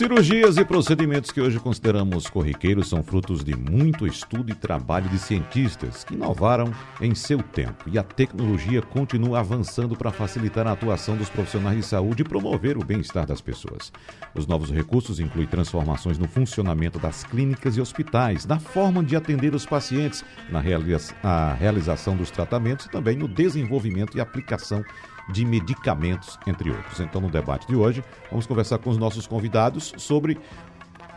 Cirurgias e procedimentos que hoje consideramos corriqueiros são frutos de muito estudo e trabalho de cientistas que inovaram em seu tempo. E a tecnologia continua avançando para facilitar a atuação dos profissionais de saúde e promover o bem-estar das pessoas. Os novos recursos incluem transformações no funcionamento das clínicas e hospitais, na forma de atender os pacientes, na realização dos tratamentos e também no desenvolvimento e aplicação de medicamentos, entre outros. Então, no debate de hoje, vamos conversar com os nossos convidados sobre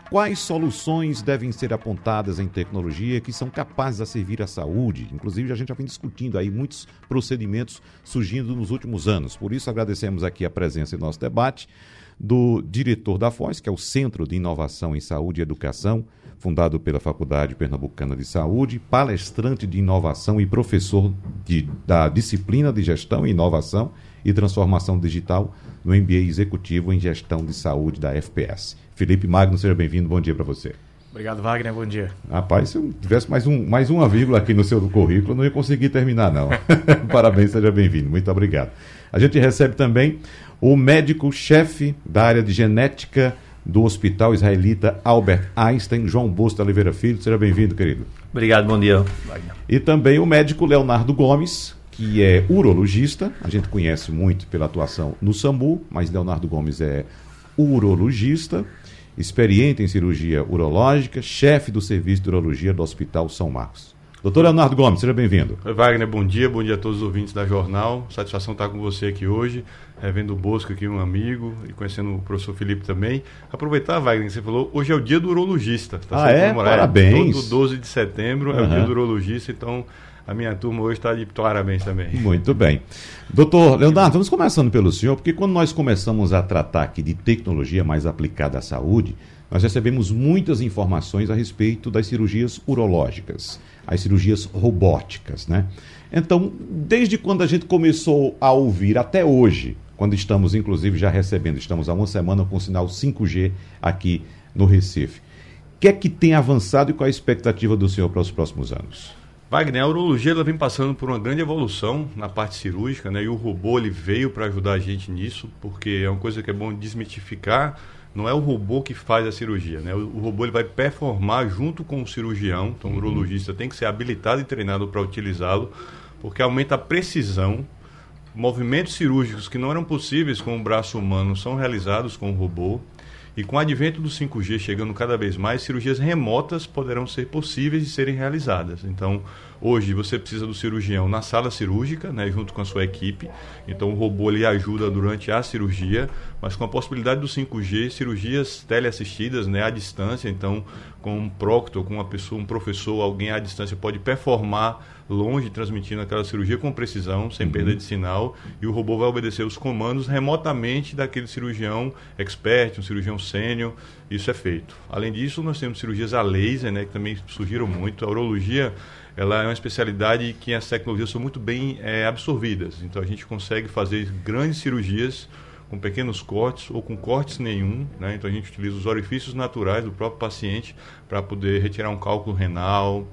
quais soluções devem ser apontadas em tecnologia que são capazes de servir à saúde. Inclusive, a gente já vem discutindo aí muitos procedimentos surgindo nos últimos anos. Por isso, agradecemos aqui a presença em nosso debate do diretor da FOS, que é o Centro de Inovação em Saúde e Educação, fundado pela Faculdade Pernambucana de Saúde, palestrante de inovação e professor de, da disciplina de Gestão e Inovação e Transformação Digital no MBA Executivo em Gestão de Saúde da FPS. Felipe Magno, seja bem-vindo, bom dia para você. Obrigado, Wagner, bom dia. Rapaz, se eu tivesse mais, um, mais uma vírgula aqui no seu currículo, eu não ia conseguir terminar, não. Parabéns, seja bem-vindo, muito obrigado. A gente recebe também o médico-chefe da área de genética do Hospital Israelita Albert Einstein, João Busto Oliveira Filho. Seja bem-vindo, querido. Obrigado, bom dia. E também o médico Leonardo Gomes, que é urologista. A gente conhece muito pela atuação no SAMU, mas Leonardo Gomes é urologista, experiente em cirurgia urológica, chefe do serviço de urologia do Hospital São Marcos. Doutor Leonardo Gomes, seja bem-vindo. Oi, Wagner, bom dia, bom dia a todos os ouvintes da Jornal. Satisfação estar com você aqui hoje, é, vendo o Bosco aqui, um amigo, e conhecendo o professor Felipe também. Aproveitar, Wagner, que você falou, hoje é o dia do urologista. Tá ah, é? Parabéns. Todo 12 de setembro uhum. é o dia do urologista, então a minha turma hoje está de parabéns também. Muito bem. Doutor Leonardo, vamos começando pelo senhor, porque quando nós começamos a tratar aqui de tecnologia mais aplicada à saúde, nós recebemos muitas informações a respeito das cirurgias urológicas as cirurgias robóticas, né? Então, desde quando a gente começou a ouvir até hoje, quando estamos inclusive já recebendo, estamos há uma semana com o sinal 5G aqui no Recife. O que é que tem avançado e qual a expectativa do senhor para os próximos anos? Wagner, a urologia ela vem passando por uma grande evolução na parte cirúrgica, né? E o robô ele veio para ajudar a gente nisso, porque é uma coisa que é bom desmitificar não é o robô que faz a cirurgia, né? O, o robô ele vai performar junto com o cirurgião, então o uhum. urologista tem que ser habilitado e treinado para utilizá-lo, porque aumenta a precisão. Movimentos cirúrgicos que não eram possíveis com o braço humano são realizados com o robô. E com o advento do 5G chegando cada vez mais, cirurgias remotas poderão ser possíveis de serem realizadas. Então, hoje você precisa do cirurgião na sala cirúrgica, né, junto com a sua equipe. Então, o robô lhe ajuda durante a cirurgia, mas com a possibilidade do 5G, cirurgias teleassistidas, né, à distância. Então, com um proctor, com uma pessoa, um professor, alguém à distância pode performar longe, transmitindo aquela cirurgia com precisão, sem uhum. perda de sinal, e o robô vai obedecer os comandos remotamente daquele cirurgião expert, um cirurgião sênior. Isso é feito. Além disso, nós temos cirurgias a laser, né, que também surgiram muito. A urologia ela é uma especialidade que as tecnologias são muito bem é, absorvidas. Então a gente consegue fazer grandes cirurgias com pequenos cortes ou com cortes nenhum. Né? Então a gente utiliza os orifícios naturais do próprio paciente para poder retirar um cálculo renal,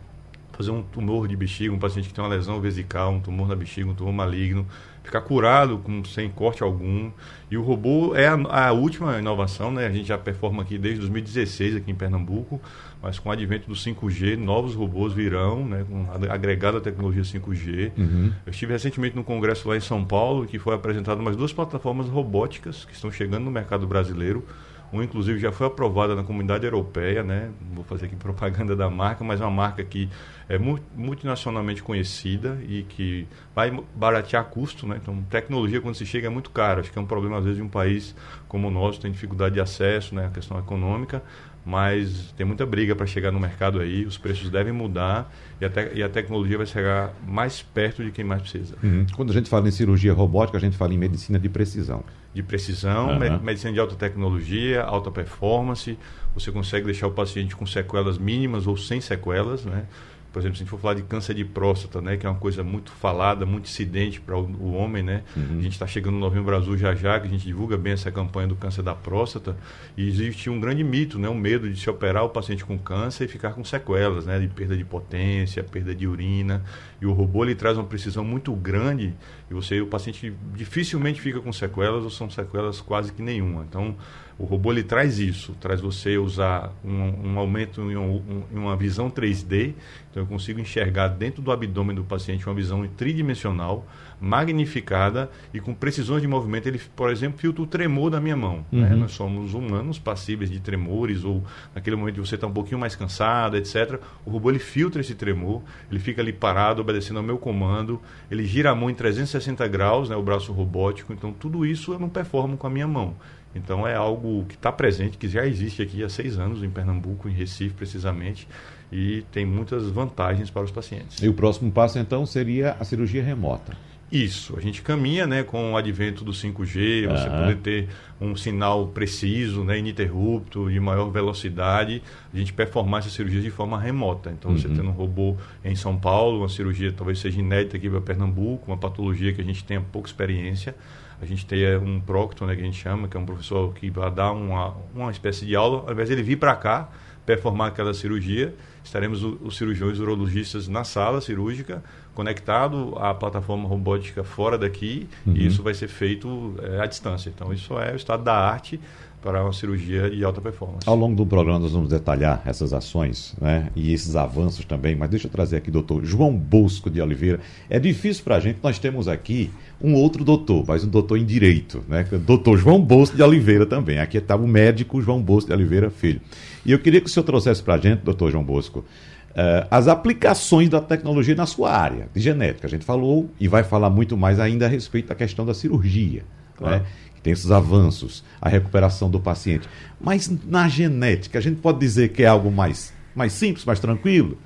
fazer um tumor de bexiga, um paciente que tem uma lesão vesical, um tumor na bexiga, um tumor maligno, ficar curado com, sem corte algum. E o robô é a, a, última inovação, né? A gente já performa aqui desde 2016 aqui em Pernambuco, mas com o advento do 5G, novos robôs virão, né? Com agregada a tecnologia 5G. Uhum. Eu estive recentemente no congresso lá em São Paulo, que foi apresentado mais duas plataformas robóticas que estão chegando no mercado brasileiro. Um, inclusive, já foi aprovada na comunidade europeia, né? Vou fazer aqui propaganda da marca, mas é uma marca que é multinacionalmente conhecida e que vai baratear custo, né? Então, tecnologia, quando se chega, é muito caro. Acho que é um problema, às vezes, de um país como o nosso, tem dificuldade de acesso, né? A questão econômica mas tem muita briga para chegar no mercado aí, os preços devem mudar e a, te, e a tecnologia vai chegar mais perto de quem mais precisa. Uhum. Quando a gente fala em cirurgia robótica, a gente fala em medicina de precisão. De precisão, uhum. medicina de alta tecnologia, alta performance, você consegue deixar o paciente com sequelas mínimas ou sem sequelas, né? Por exemplo, se a gente for falar de câncer de próstata, né, que é uma coisa muito falada, muito incidente para o, o, homem, né? Uhum. A gente está chegando no Novembro Azul já já, que a gente divulga bem essa campanha do câncer da próstata, e existe um grande mito, né, um medo de se operar o paciente com câncer e ficar com sequelas, né, de perda de potência, perda de urina, e o robô ele traz uma precisão muito grande e você o paciente dificilmente fica com sequelas ou são sequelas quase que nenhuma. Então, o robô ele traz isso, traz você usar um, um aumento em, um, em, uma visão 3D. Então eu consigo enxergar dentro do abdômen do paciente uma visão tridimensional, magnificada e com precisões de movimento. Ele, por exemplo, filtra o tremor da minha mão. Né? Uhum. Né? Nós somos humanos passíveis de tremores ou naquele momento de você estar tá um pouquinho mais cansado, etc. O robô ele filtra esse tremor, ele fica ali parado, obedecendo ao meu comando, ele gira a mão em 360 graus, né, o braço robótico. Então tudo isso eu não performo com a minha mão. Então é algo que está presente, que já existe aqui há seis anos em Pernambuco, em Recife precisamente, e tem muitas vantagens para os pacientes. E o próximo passo então seria a cirurgia remota. Isso, a gente caminha né, com o advento do 5G, você uhum. poder ter um sinal preciso, né, ininterrupto, de maior velocidade, a gente performar essa cirurgia de forma remota. Então, uhum. você tendo um robô em São Paulo, uma cirurgia talvez seja inédita aqui para Pernambuco, uma patologia que a gente tenha pouca experiência, a gente tem um proctor, né, que a gente chama, que é um professor que vai dar uma, uma espécie de aula, ao invés de ele vir para cá, performar aquela cirurgia, estaremos os cirurgiões urologistas na sala cirúrgica, conectado à plataforma robótica fora daqui, uhum. e isso vai ser feito é, à distância. Então, isso é o estado da arte para uma cirurgia de alta performance. Ao longo do programa nós vamos detalhar essas ações né, e esses avanços também, mas deixa eu trazer aqui o doutor João Bosco de Oliveira. É difícil para a gente, nós temos aqui um outro doutor, mas um doutor em direito, né? Doutor João Bosco de Oliveira também. Aqui está o médico João Bosco de Oliveira Filho. E eu queria que o senhor trouxesse para a gente, doutor João Bosco, uh, as aplicações da tecnologia na sua área de genética. A gente falou e vai falar muito mais ainda a respeito da questão da cirurgia. Claro. Né? Que tem esses avanços, a recuperação do paciente. Mas na genética, a gente pode dizer que é algo mais, mais simples, mais tranquilo?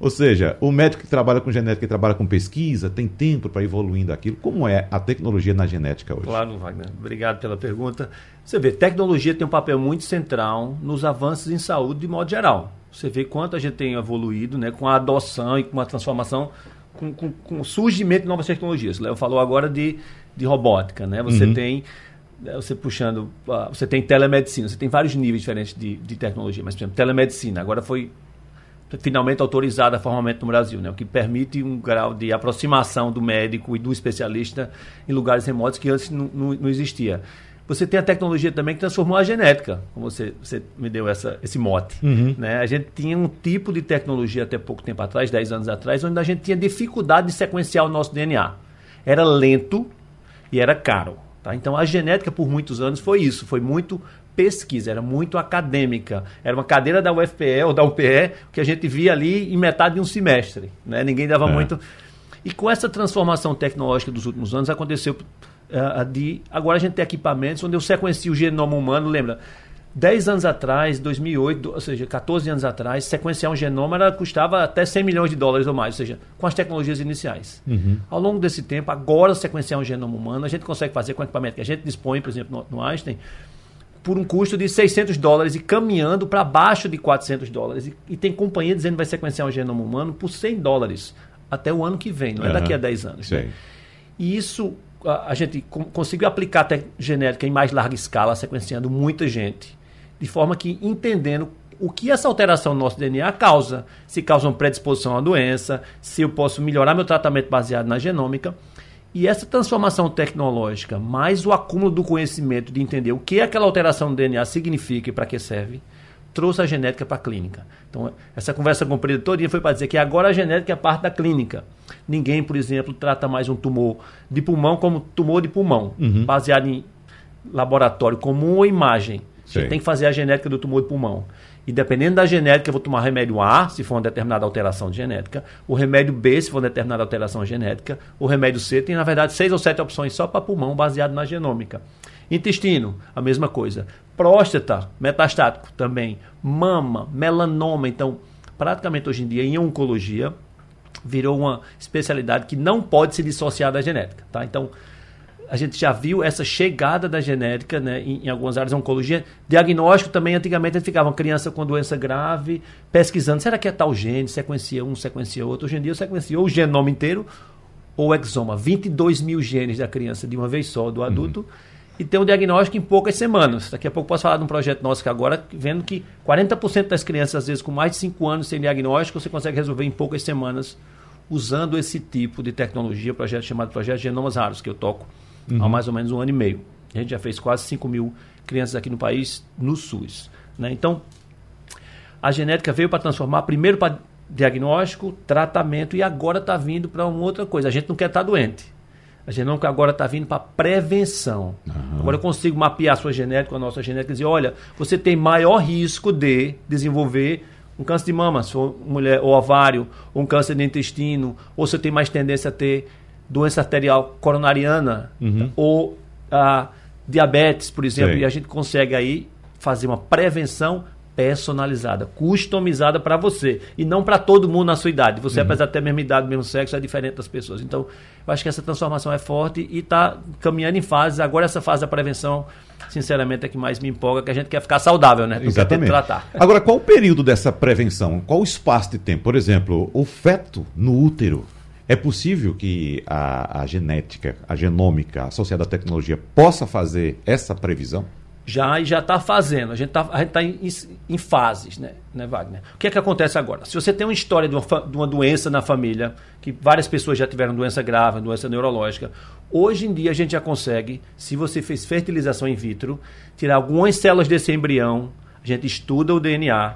Ou seja, o médico que trabalha com genética e trabalha com pesquisa tem tempo para evoluindo aquilo. Como é a tecnologia na genética hoje? Claro, Wagner. Obrigado pela pergunta. Você vê, tecnologia tem um papel muito central nos avanços em saúde de modo geral. Você vê quanto a gente tem evoluído né, com a adoção e com a transformação, com, com, com o surgimento de novas tecnologias. Léo falou agora de, de robótica. Né? Você uhum. tem né, você puxando, uh, você tem telemedicina, você tem vários níveis diferentes de, de tecnologia, mas, por exemplo, telemedicina agora foi finalmente autorizada formalmente no Brasil, né? o que permite um grau de aproximação do médico e do especialista em lugares remotos que antes não, não, não existia. Você tem a tecnologia também que transformou a genética, como você, você me deu essa, esse mote. Uhum. Né? A gente tinha um tipo de tecnologia até pouco tempo atrás, 10 anos atrás, onde a gente tinha dificuldade de sequenciar o nosso DNA. Era lento e era caro. Tá? Então a genética por muitos anos foi isso, foi muito pesquisa, era muito acadêmica. Era uma cadeira da UFPE ou da UPE que a gente via ali em metade de um semestre. Né? Ninguém dava é. muito. E com essa transformação tecnológica dos últimos anos, aconteceu uh, de. Agora a gente tem equipamentos onde eu sequencio o genoma humano, lembra? 10 anos atrás, 2008, ou seja, 14 anos atrás, sequenciar um genoma era, custava até 100 milhões de dólares ou mais, ou seja, com as tecnologias iniciais. Uhum. Ao longo desse tempo, agora sequenciar um genoma humano, a gente consegue fazer com equipamento que a gente dispõe, por exemplo, no, no Einstein, por um custo de 600 dólares e caminhando para baixo de 400 dólares. E, e, tem companhia dizendo que vai sequenciar um genoma humano por 100 dólares até o ano que vem, não é uhum. daqui a 10 anos. Né? E isso a, gente conseguiu aplicar a genética em mais larga escala, sequenciando muita gente, de forma que entendendo o que essa alteração no nosso DNA causa, se causa uma predisposição à doença, se eu posso melhorar meu tratamento baseado na genômica. E essa transformação tecnológica, mais o acúmulo do conhecimento de entender o que aquela alteração do DNA significa e para que serve, trouxe a genética para a clínica. Então, essa conversa comprida todinha foi para dizer que agora a genética é parte da clínica. Ninguém, por exemplo, trata mais um tumor de pulmão como tumor de pulmão, uhum. baseado em laboratório comum ou imagem. Você tem que fazer a genética do tumor de pulmão. E dependendo da genética, eu vou tomar remédio A, se for uma determinada alteração de genética, o remédio B, se for uma determinada alteração genética, o remédio C tem, na verdade, seis ou sete opções só para pulmão, baseado na genômica. Intestino, a mesma coisa. Próstata, metastático também. Mama, melanoma. Então, praticamente hoje em dia, em oncologia, virou uma especialidade que não pode se dissociar da genética. Tá? Então, a gente já viu essa chegada da genética né, em, em, algumas áreas de oncologia. Diagnóstico também, antigamente a gente ficava uma criança com doença grave, pesquisando, será que é tal gene, sequencia um, sequencia outro. Hoje em dia sequencia o genoma inteiro ou o exoma. 22 mil genes da criança de uma vez só, do adulto. Uhum. E tem um diagnóstico em poucas semanas. Daqui a pouco posso falar de um projeto nosso que agora, vendo que 40% das crianças, às vezes com mais de 5 anos sem diagnóstico, você consegue resolver em poucas semanas usando esse tipo de tecnologia, projeto chamado Projeto Genomas Raros, que eu toco uhum. há mais ou menos um ano e meio. A gente já fez quase 5 mil crianças aqui no país no SUS. Né? Então, a genética veio para transformar primeiro para diagnóstico, tratamento e agora está vindo para uma outra coisa. A gente não quer estar tá doente. A genômica agora está vindo para prevenção. Uhum. Agora eu consigo mapear a sua genética, a nossa genética, e dizer, olha, você tem maior risco de desenvolver um câncer de mama, se for mulher, ou ovário, ou um câncer de intestino, ou você tem mais tendência a ter doença arterial coronariana, uhum. ou a diabetes, por exemplo, Sim. e a gente consegue aí fazer uma prevenção personalizada, customizada para você e não para todo mundo na sua idade. Você, uhum. apesar de ter a mesma idade, mesmo sexo, é diferente das pessoas. Então, eu acho que essa transformação é forte e está caminhando em fases. Agora, essa fase da prevenção, sinceramente, é que mais me empolga, que a gente quer ficar saudável, né? Exatamente. tratar. Agora, qual o período dessa prevenção? Qual o espaço de tempo? Por exemplo, o feto no útero. É possível que a, a genética, a genômica associada à tecnologia possa fazer essa previsão? Já e já está fazendo. A gente está tá em, em, fases, né, né, Wagner? O que é que acontece agora? Se você tem uma história de uma, de uma, doença na família, que várias pessoas já tiveram doença grave, doença neurológica, hoje em dia a gente já consegue, se você fez fertilização in vitro, tirar algumas células desse embrião, a gente estuda o DNA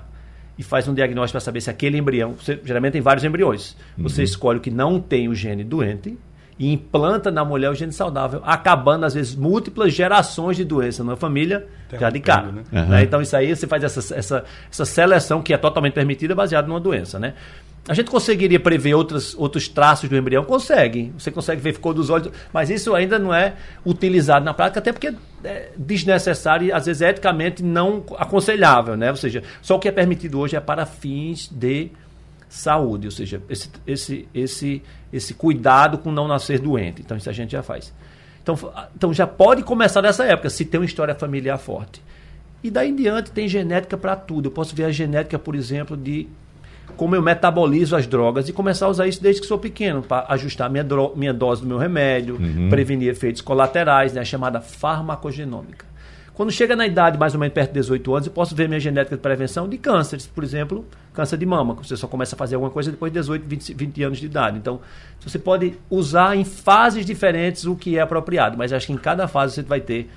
e faz um diagnóstico para saber se aquele embrião, você, geralmente tem vários embriões, uhum. você escolhe o que não tem o gene doente e implanta na mulher o gene saudável, acabando, às vezes, múltiplas gerações de doença na família já de cara. Né? Uhum. Né? Então, isso aí você faz essa, essa, essa seleção que é totalmente permitida baseada numa doença. Né? A gente conseguiria prever outros, outros traços do embrião? Consegue. Você consegue ver cor dos olhos, mas isso ainda não é utilizado na prática, até porque é desnecessário e, às vezes, eticamente não aconselhável. Né? Ou seja, só o que é permitido hoje é para fins de saúde, ou seja, esse, esse, esse, esse cuidado com não nascer doente. Então, isso a gente já faz. Então, então já pode começar nessa época, se tem uma história familiar forte. E daí em diante tem genética para tudo. Eu posso ver a genética, por exemplo, de como eu metabolizo as drogas e começar a usar isso desde que sou pequeno, para ajustar minha, minha dose do meu remédio, uhum. prevenir efeitos colaterais, né, a chamada farmacogenômica. Quando chega na idade mais ou menos perto de 18 anos, eu posso ver minha genética de prevenção de cânceres, por exemplo, câncer de mama, que você só começa a fazer alguma coisa depois de 18, 20, 20 anos de idade. Então, você pode usar em fases diferentes o que é apropriado, mas acho que em cada fase você vai ter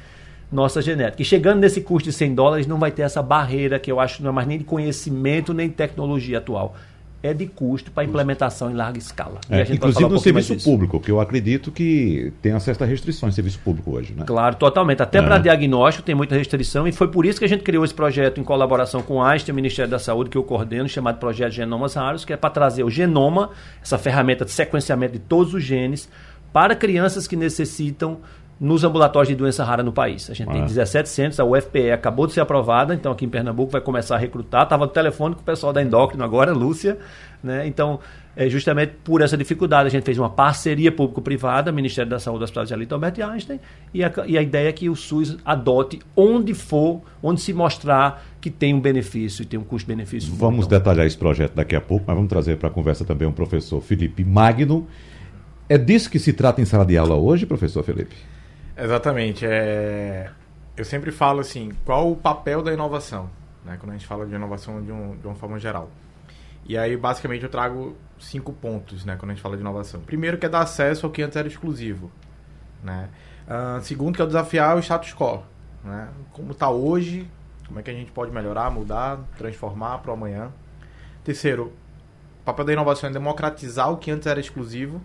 nossa genética. E chegando nesse custo de 100 dólares, não vai ter essa barreira que eu acho que não é mais nem de conhecimento nem de tecnologia atual é de custo para implementação em larga escala. É, inclusive um no serviço público, que eu acredito que tem a restrições no serviço público hoje, né? Claro, totalmente. Até é. para diagnóstico tem muita restrição e foi por isso que a gente criou esse projeto em colaboração com a Einstein, o Ministério da Saúde, que eu coordeno, chamado Projeto Genomas Raros, que é para trazer o genoma, essa ferramenta de sequenciamento de todos os genes, para crianças que necessitam nos ambulatórios de doença rara no país. A gente ah. tem 17 centros, a UFPE acabou de ser aprovada, então aqui em Pernambuco vai começar a recrutar. Estava no telefone com o pessoal da endócrino agora, Lúcia. Né? Então, é justamente por essa dificuldade, a gente fez uma parceria público-privada, Ministério da Saúde, Hospital de Alito Albert Einstein, e a, e a ideia é que o SUS adote onde for, onde se mostrar que tem um benefício e tem um custo-benefício. Vamos detalhar esse projeto daqui a pouco, mas vamos trazer para a conversa também o professor Felipe Magno. É disso que se trata em sala de aula hoje, professor Felipe? Exatamente. É... Eu sempre falo assim, qual o papel da inovação? Né? Quando a gente fala de inovação de, um, de uma forma geral. E aí, basicamente, eu trago cinco pontos, né? Quando a gente fala de inovação. Primeiro, que é dar acesso ao que antes era exclusivo. Né? Uh, segundo, que é desafiar o status quo. Né? Como está hoje, como é que a gente pode melhorar, mudar, transformar para o amanhã. Terceiro, o papel da inovação é democratizar o que antes era exclusivo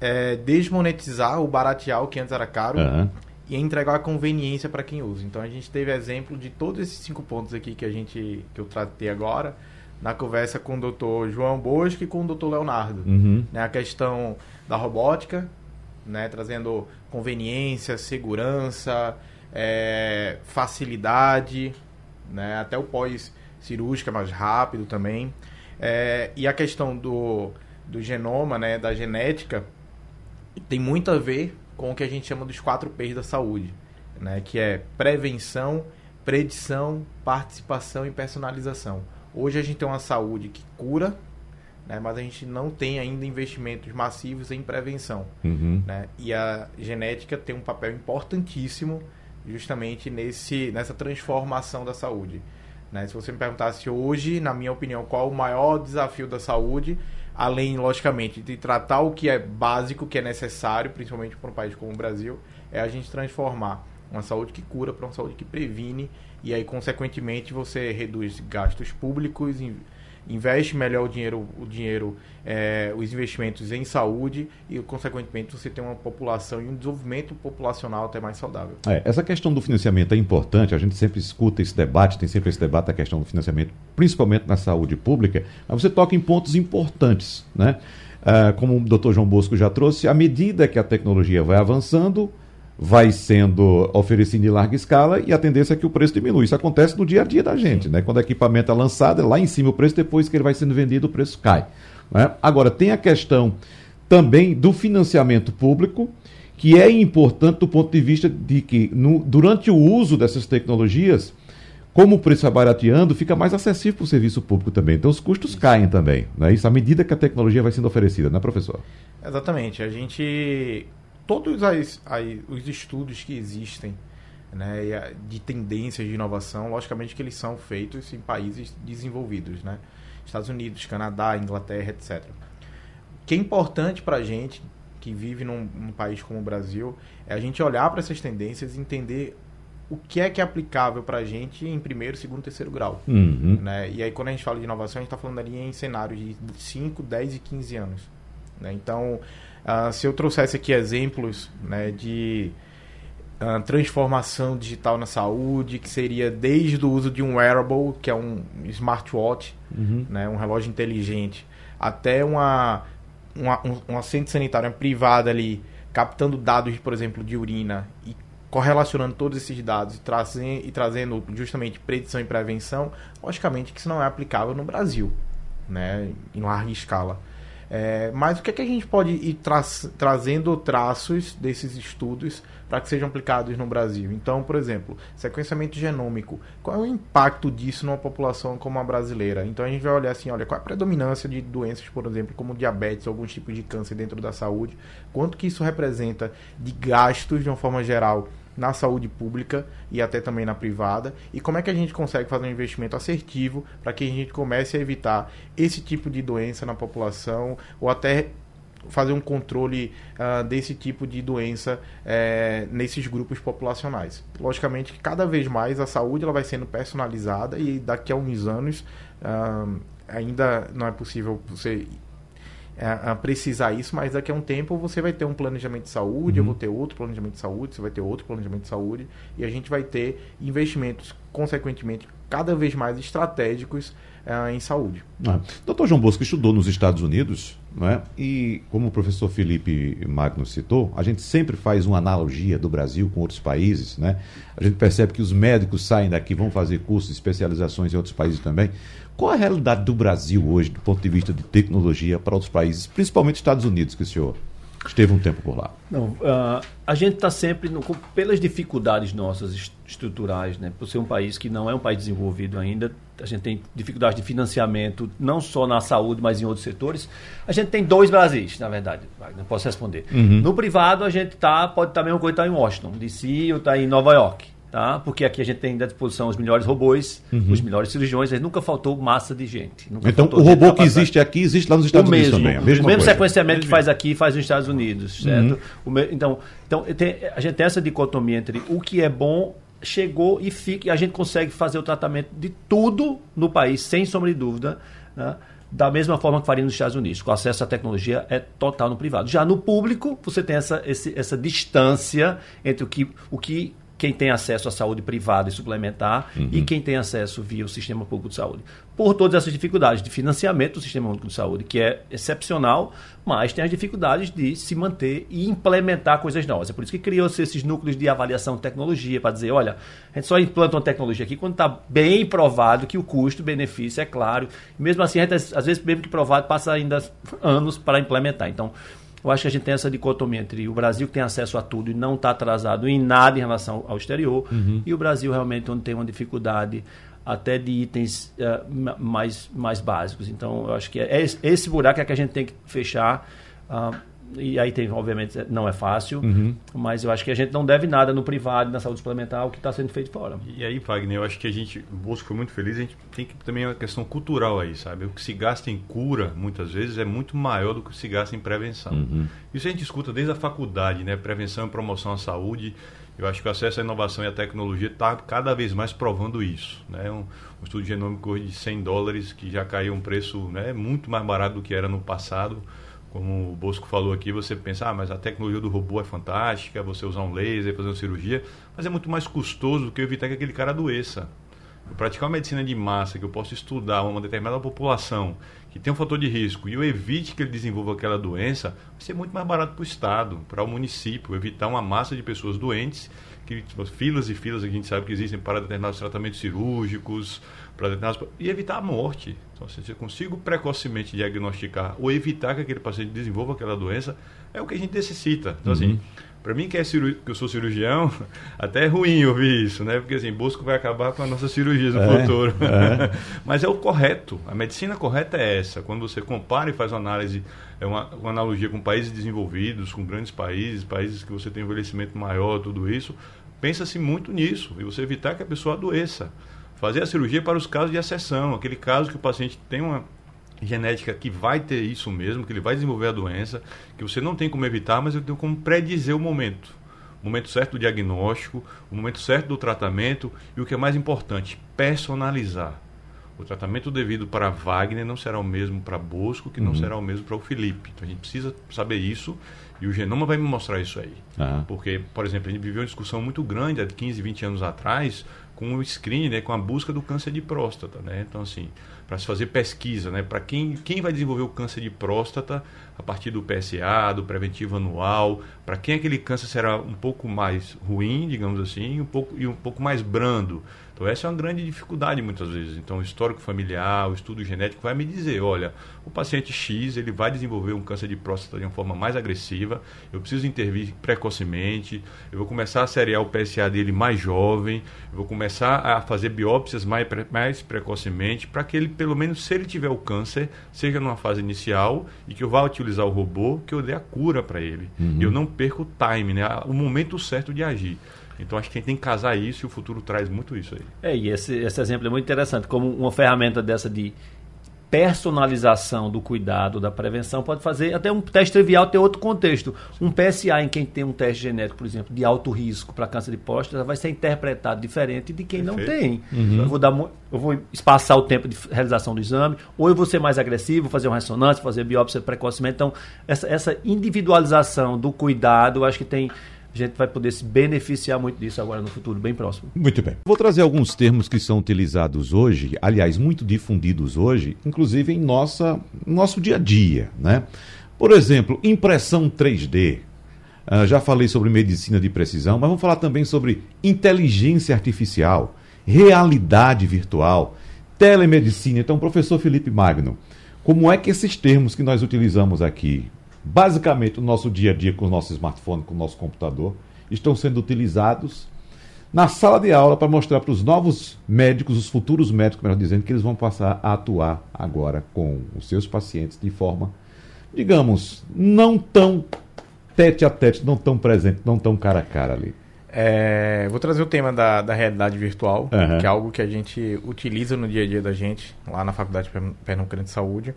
é, desmonetizar ou baratear o que antes era caro uhum. e entregar a conveniência para quem usa. Então a gente teve exemplo de todos esses cinco pontos aqui que a gente que eu tratei agora na conversa com o Dr. João Bosco e com o Dr. Leonardo. Uhum. Né, a questão da robótica, né, trazendo conveniência, segurança, é, facilidade, né, até o pós-cirúrgico é mais rápido também. É, e a questão do, do genoma, né, da genética, tem muito a ver com o que a gente chama dos quatro P's da saúde, né? que é prevenção, predição, participação e personalização. Hoje a gente tem uma saúde que cura, né? mas a gente não tem ainda investimentos massivos em prevenção. Uhum. Né? E a genética tem um papel importantíssimo justamente nesse, nessa transformação da saúde. Né? Se você me perguntasse hoje, na minha opinião, qual o maior desafio da saúde, além, logicamente, de tratar o que é básico, que é necessário, principalmente para um país como o Brasil, é a gente transformar uma saúde que cura para uma saúde que previne e aí, consequentemente, você reduz gastos públicos, investe melhor o dinheiro, o dinheiro é, os investimentos em saúde e, consequentemente, você tem uma população e um desenvolvimento populacional até mais saudável. É, essa questão do financiamento é importante, a gente sempre escuta esse debate, tem sempre esse debate da questão do financiamento, principalmente na saúde pública, mas você toca em pontos importantes, né? Ah, como o doutor João Bosco já trouxe, à medida que a tecnologia vai avançando, vai sendo oferecido em larga escala e a tendência é que o preço diminui. Isso acontece no dia a dia da gente, né? Quando o equipamento é lançado, é lá em cima o preço, depois que ele vai sendo vendido, o preço cai. Né? Agora, tem a questão também do financiamento público, que é importante do ponto de vista de que, no, durante o uso dessas tecnologias, como o preço vai barateando, fica mais acessível para o serviço público também. Então, os custos caem também. Né? Isso à medida que a tecnologia vai sendo oferecida, né, professor? Exatamente. A gente todos as, as, os estudos que existem né, de tendências de inovação, logicamente que eles são feitos em países desenvolvidos, né? Estados Unidos, Canadá, Inglaterra, etc. O que é importante para a gente que vive num, num, país como o Brasil é a gente olhar para essas tendências e entender o que é que é aplicável para a gente em primeiro, segundo, terceiro grau. Uhum. Né? E aí, quando a gente fala de inovação, a gente está falando ali em cenários de 5, 10 e 15 anos. Né? Então, Uh, se eu trouxesse aqui exemplos né, de uh, transformação digital na saúde, que seria desde o uso de um wearable, que é um smartwatch, uhum. né, um relógio inteligente, até uma, uma, um, uma assistente sanitária privada ali, captando dados, por exemplo, de urina e correlacionando todos esses dados e, trazendo, e trazendo justamente predição e prevenção, logicamente que isso não é aplicável no Brasil, né, em larga escala. É, mas o que, é que a gente pode ir tra trazendo traços desses estudos para que sejam aplicados no Brasil? Então, por exemplo, sequenciamento genômico. Qual é o impacto disso numa população como a brasileira? Então a gente vai olhar assim, olha, qual é a predominância de doenças, por exemplo, como diabetes, alguns tipos de câncer dentro da saúde? Quanto que isso representa de gastos de uma forma geral na saúde pública e até também na privada e como é que a gente consegue fazer um investimento assertivo para que a gente comece a evitar esse tipo de doença na população ou até fazer um controle uh, desse tipo de doença uh, nesses grupos populacionais. Logicamente cada vez mais a saúde ela vai sendo personalizada e daqui a uns anos uh, ainda não é possível você a, a precisar isso, mas daqui a um tempo você vai ter um planejamento de saúde, uhum. eu vou ter outro planejamento de saúde, você vai ter outro planejamento de saúde, e a gente vai ter investimentos, consequentemente, cada vez mais estratégicos uh, em saúde. Ah. Doutor João Bosco estudou nos Estados Unidos, né? e como o professor Felipe Magno citou, a gente sempre faz uma analogia do Brasil com outros países. Né? A gente percebe que os médicos saem daqui, vão fazer cursos, especializações em outros países também. Qual a realidade do Brasil hoje, do ponto de vista de tecnologia, para outros países, principalmente Estados Unidos, que o senhor esteve um tempo por lá? Não, uh, a gente está sempre, no, pelas dificuldades nossas estruturais, né, por ser um país que não é um país desenvolvido ainda, a gente tem dificuldade de financiamento, não só na saúde, mas em outros setores. A gente tem dois Brasis, na verdade, não posso responder. Uhum. No privado, a gente tá, pode estar tá mesmo coisa estar tá em Washington, DC ou está em Nova York tá? Porque aqui a gente tem à disposição os melhores robôs, uhum. os melhores cirurgiões, nunca faltou massa de gente. então o robô que existe aqui existe lá nos Estados o Unidos mesmo, também. O mesmo coisa. sequenciamento que faz aqui faz nos Estados Unidos, certo? Uhum. O então, então tem, a gente tem essa dicotomia entre o que é bom chegou e fica e a gente consegue fazer o tratamento de tudo no país sem sombra de dúvida, né? da mesma forma que faria nos Estados Unidos. O acesso à tecnologia é total no privado. Já no público, você tem essa, esse, essa distância entre o que, o que quem tem acesso à saúde privada e suplementar uhum. e quem tem acesso via o sistema público de saúde. Por todas essas dificuldades de financiamento do sistema público de saúde, que é excepcional, mas tem as dificuldades de se manter e implementar coisas novas. É por isso que criou-se esses núcleos de avaliação de tecnologia, para dizer, olha, a gente só implanta uma tecnologia aqui quando está bem provado que o custo-benefício é claro. Mesmo assim, a gente, às vezes, mesmo que provado, passa ainda anos para implementar. Então, eu acho que a gente tem essa dicotomia entre o Brasil que tem acesso a tudo e não está atrasado em nada em relação ao exterior, uhum. e o Brasil realmente onde tem uma dificuldade até de itens uh, mais, mais básicos. Então, eu acho que é, esse buraco é que a gente tem que fechar. Uh, e aí tem, obviamente, não é fácil, uhum. mas eu acho que a gente não deve nada no privado, na saúde suplementar, o que está sendo feito fora. E aí, Wagner, eu acho que a gente, o Bosco foi muito feliz, a gente tem que também uma questão cultural aí, sabe? O que se gasta em cura, muitas vezes, é muito maior do que se gasta em prevenção. Uhum. Isso a gente escuta desde a faculdade, né? Prevenção e promoção à saúde. Eu acho que o acesso à inovação e à tecnologia está cada vez mais provando isso. Né? Um, um estudo genômico hoje de 100 dólares, que já caiu um preço né, muito mais barato do que era no passado como o Bosco falou aqui, você pensa, ah, mas a tecnologia do robô é fantástica, você usar um laser, fazer uma cirurgia, mas é muito mais custoso do que evitar que aquele cara adoeça. Eu praticar uma medicina de massa, que eu posso estudar uma determinada população que tem um fator de risco e eu evite que ele desenvolva aquela doença, vai ser muito mais barato para o Estado, para o município, evitar uma massa de pessoas doentes, que filas e filas a gente sabe que existem para determinados tratamentos cirúrgicos, para determinados, e evitar a morte. Então, se eu consigo precocemente diagnosticar ou evitar que aquele paciente desenvolva aquela doença, é o que a gente necessita. Então, assim, uhum. assim, para mim que, é que eu sou cirurgião, até é ruim ouvir isso, né? Porque assim, Bosco vai acabar com a nossa cirurgia no é, futuro. É. Mas é o correto. A medicina correta é essa. Quando você compara e faz uma análise, é uma, uma analogia com países desenvolvidos, com grandes países, países que você tem envelhecimento maior, tudo isso, pensa-se muito nisso. E você evitar que a pessoa adoeça. Fazer a cirurgia para os casos de exceção, aquele caso que o paciente tem uma genética que vai ter isso mesmo, que ele vai desenvolver a doença, que você não tem como evitar, mas eu tenho como predizer o momento. O momento certo do diagnóstico, o momento certo do tratamento e o que é mais importante, personalizar. O tratamento devido para Wagner não será o mesmo para Bosco, que não uhum. será o mesmo para o Felipe. Então a gente precisa saber isso e o genoma vai me mostrar isso aí. Uhum. Porque, por exemplo, a gente viveu uma discussão muito grande há 15, 20 anos atrás com o screening, né, com a busca do câncer de próstata. Né? Então, assim, para se fazer pesquisa, né? Para quem, quem vai desenvolver o câncer de próstata a partir do PSA, do preventivo anual, para quem aquele câncer será um pouco mais ruim, digamos assim, um pouco, e um pouco mais brando. Então essa é uma grande dificuldade muitas vezes. Então o histórico familiar, o estudo genético vai me dizer, olha, o paciente X ele vai desenvolver um câncer de próstata de uma forma mais agressiva, eu preciso intervir precocemente, eu vou começar a seriar o PSA dele mais jovem, eu vou começar a fazer biópsias mais, mais precocemente, para que ele, pelo menos se ele tiver o câncer, seja numa fase inicial e que eu vá utilizar o robô, que eu dê a cura para ele. Uhum. Eu não perco o time, né? o momento certo de agir. Então acho que a gente tem que casar isso e o futuro traz muito isso aí. É, e esse, esse exemplo é muito interessante, como uma ferramenta dessa de personalização do cuidado, da prevenção, pode fazer até um teste trivial ter outro contexto. Um PSA em quem tem um teste genético, por exemplo, de alto risco para câncer de próstata, vai ser interpretado diferente de quem Perfeito. não tem. Uhum. Eu, vou dar, eu vou espaçar o tempo de realização do exame, ou eu vou ser mais agressivo, fazer uma ressonância, fazer biópsia precocemente. Então, essa, essa individualização do cuidado, eu acho que tem a gente vai poder se beneficiar muito disso agora no futuro, bem próximo. Muito bem. Vou trazer alguns termos que são utilizados hoje, aliás, muito difundidos hoje, inclusive em nossa, nosso dia a dia, né? Por exemplo, impressão 3D. Uh, ah, já falei sobre medicina de precisão, mas vamos falar também sobre inteligência artificial, realidade virtual, telemedicina. Então, professor Felipe Magno, como é que esses termos que nós utilizamos aqui, basicamente o nosso dia a dia com o nosso smartphone, com o nosso computador, estão sendo utilizados na sala de aula para mostrar para os novos médicos, os futuros médicos, melhor dizendo, que eles vão passar a atuar agora com os seus pacientes de forma, digamos, não tão tete a tete, não tão presente, não tão cara a cara ali. É, vou trazer o tema da, da realidade virtual, uhum. que é algo que a gente utiliza no dia a dia da gente, lá na Faculdade Pernambucana de Saúde.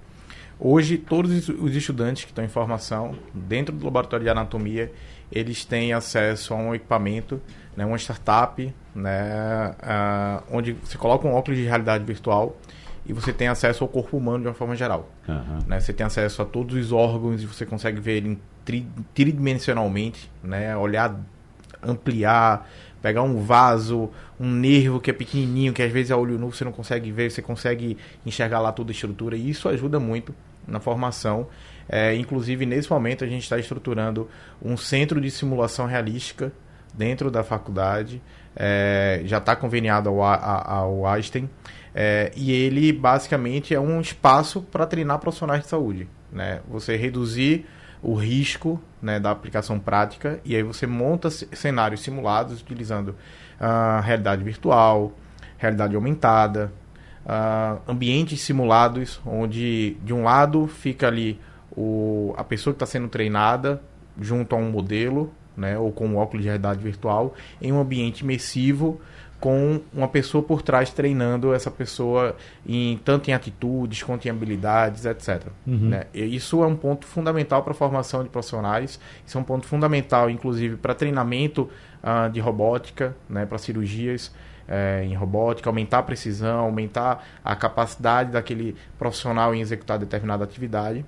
Hoje, todos os estudantes que estão em formação, dentro do laboratório de anatomia, eles têm acesso a um equipamento, né, uma startup, né, uh, onde você coloca um óculos de realidade virtual e você tem acesso ao corpo humano de uma forma geral. Uhum. Né? Você tem acesso a todos os órgãos e você consegue ver ele tri tridimensionalmente, né? olhar, ampliar, pegar um vaso, um nervo que é pequenininho, que às vezes a olho nu você não consegue ver, você consegue enxergar lá toda a estrutura e isso ajuda muito na formação. É, inclusive, nesse momento, a gente está estruturando um centro de simulação realística dentro da faculdade. É, já está conveniado ao, ao Einstein. É, e ele, basicamente, é um espaço para treinar profissionais de saúde. Né? Você reduzir o risco né, da aplicação prática e aí você monta cenários simulados utilizando a uh, realidade virtual, realidade aumentada, uh, ambientes simulados onde de um lado fica ali o, a pessoa que está sendo treinada junto a um modelo né, ou com um óculos de realidade virtual em um ambiente imersivo com uma pessoa por trás treinando essa pessoa em tanto em atitudes quanto em habilidades, etc. Uhum. Né? isso é um ponto fundamental para a formação de profissionais. Isso é um ponto fundamental, inclusive, para treinamento uh, de robótica, né, para cirurgias é, em robótica, aumentar a precisão, aumentar a capacidade daquele profissional em executar determinada atividade.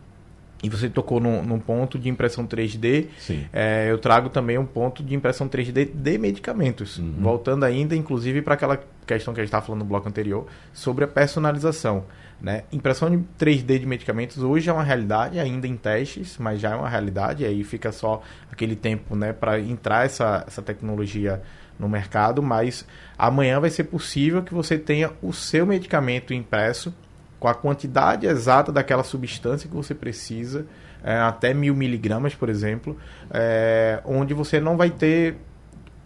E você tocou num, num ponto de impressão 3D. É, eu trago também um ponto de impressão 3D de medicamentos. Uhum. Voltando ainda, inclusive, para aquela questão que a gente estava falando no bloco anterior, sobre a personalização. Né? Impressão 3D de medicamentos hoje é uma realidade, ainda em testes, mas já é uma realidade. Aí fica só aquele tempo né, para entrar essa, essa tecnologia no mercado. Mas amanhã vai ser possível que você tenha o seu medicamento impresso com a quantidade exata daquela substância que você precisa, é, até mil miligramas, por exemplo, é, onde você não vai ter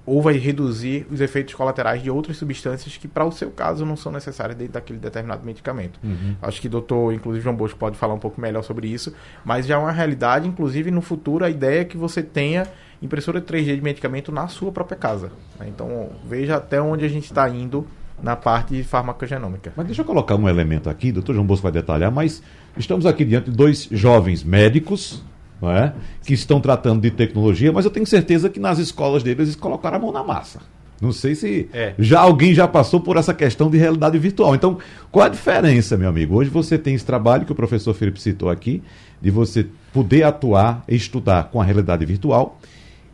ou vai reduzir os efeitos colaterais de outras substâncias que, para o seu caso, não são necessárias dentro daquele determinado medicamento. Uhum. Acho que o doutor, inclusive João Bosco, pode falar um pouco melhor sobre isso, mas já é uma realidade, inclusive no futuro, a ideia é que você tenha impressora 3D de medicamento na sua própria casa. Né? Então, veja até onde a gente está indo na parte de farmacogenômica. Mas deixa eu colocar um elemento aqui, doutor João Bosco vai detalhar, mas estamos aqui diante de dois jovens médicos não é? que estão tratando de tecnologia, mas eu tenho certeza que nas escolas deles eles colocaram a mão na massa. Não sei se é. já alguém já passou por essa questão de realidade virtual. Então, qual a diferença, meu amigo? Hoje você tem esse trabalho que o professor Felipe citou aqui, de você poder atuar e estudar com a realidade virtual,